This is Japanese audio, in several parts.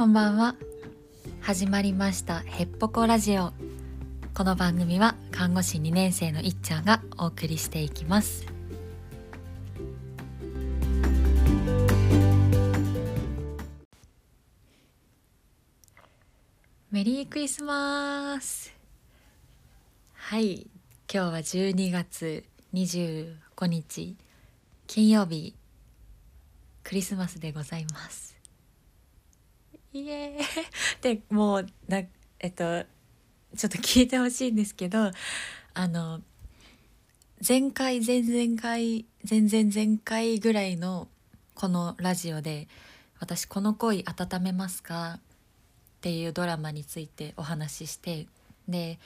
こんばんは。始まりましたヘッポコラジオ。この番組は看護師2年生のいっちゃんがお送りしていきます。メリークリスマス。はい今日は12月25日金曜日クリスマスでございます。イエーイ でもうなえっとちょっと聞いてほしいんですけどあの前回前々回前々前回ぐらいのこのラジオで私「この恋温めますか?」っていうドラマについてお話ししてで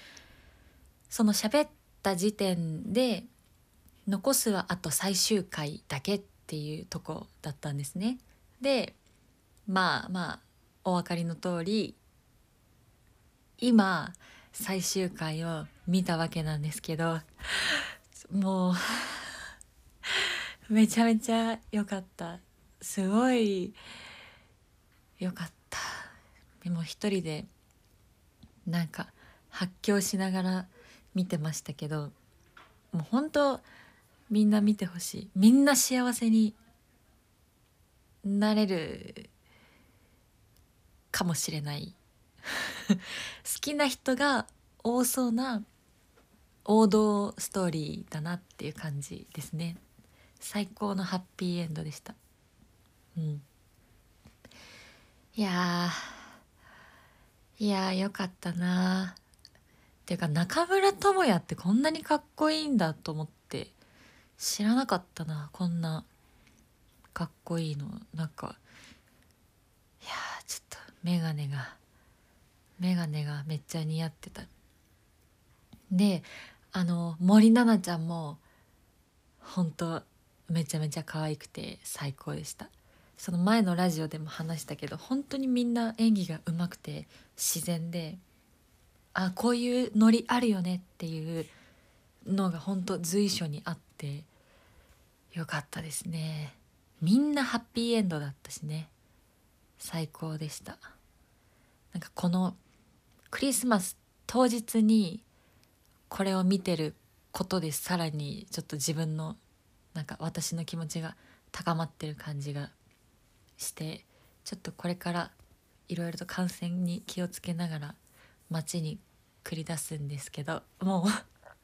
その喋った時点で残すはあと最終回だけっていうとこだったんですね。でまあまあお分かりの通り今最終回を見たわけなんですけどもう めちゃめちゃ良かった。すごい良かった。でも一人でなんか発狂しながら見てましたけどもう本当みんな見てほしい。みんな幸せになれるかもしれない。好きな人が多そうな王道ストーリーだなっていう感じですね。最高のハッピーエンドでした。うん。いやいやよかったなっていうか中村倫也ってこんなにかっこいいんだと思って知らなかったな。こんなかっこいいの。なんかやちょっと眼鏡が眼鏡がめっちゃ似合ってた。であの森七菜ちゃんも本当めちゃめちゃ可愛くて最高でした。その前のラジオでも話したけど本当にみんな演技がうまくて自然であこういうノリあるよねっていうのが本当随所にあってよかったですね。みんなハッピーエンドだったしね。最高でした。なんかこのクリスマス当日にこれを見てることでさらにちょっと自分のなんか私の気持ちが高まってる感じがしてちょっとこれからいろいろと感染に気をつけながら街に繰り出すんですけどもう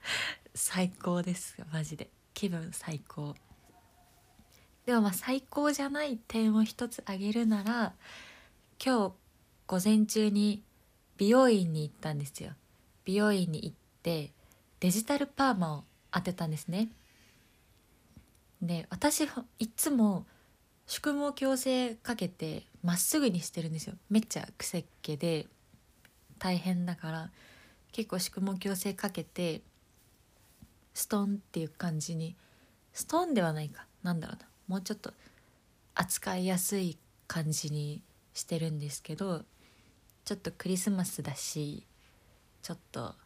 最高です。マジで。気分最高。でもまあ最高じゃない点を一つ挙げるなら今日午前中に美容院に行ったんですよ。美容院に行ってデジタルパーマを当てたんですね。で私いつも宿毛矯正かけてまっすぐにしてるんですよ。めっちゃ癖っ気で大変だから結構宿毛矯正かけてストンっていう感じにストンではないか。なんだろうな。もうちょっと扱いやすい感じにしてるんですけどちょっとクリスマスだしちょっと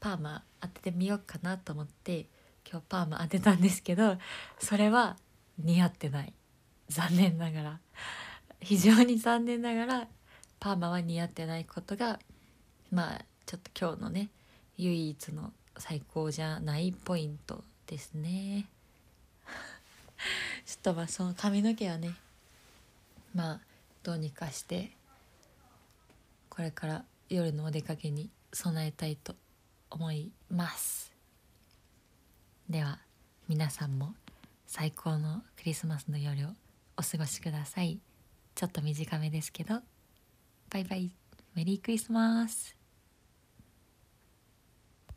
パーマ当ててみようかなと思って今日パーマ当てたんですけどそれは似合ってない。残念ながら。非常に残念ながらパーマは似合ってないことがまあちょっと今日のね唯一の最高じゃないポイントですね。とまあその髪の毛はねまあどうにかしてこれから夜のお出かけに備えたいと思います。では皆さんも最高のクリスマスの夜をお過ごしください。ちょっと短めですけどバイバイ。メリークリスマス。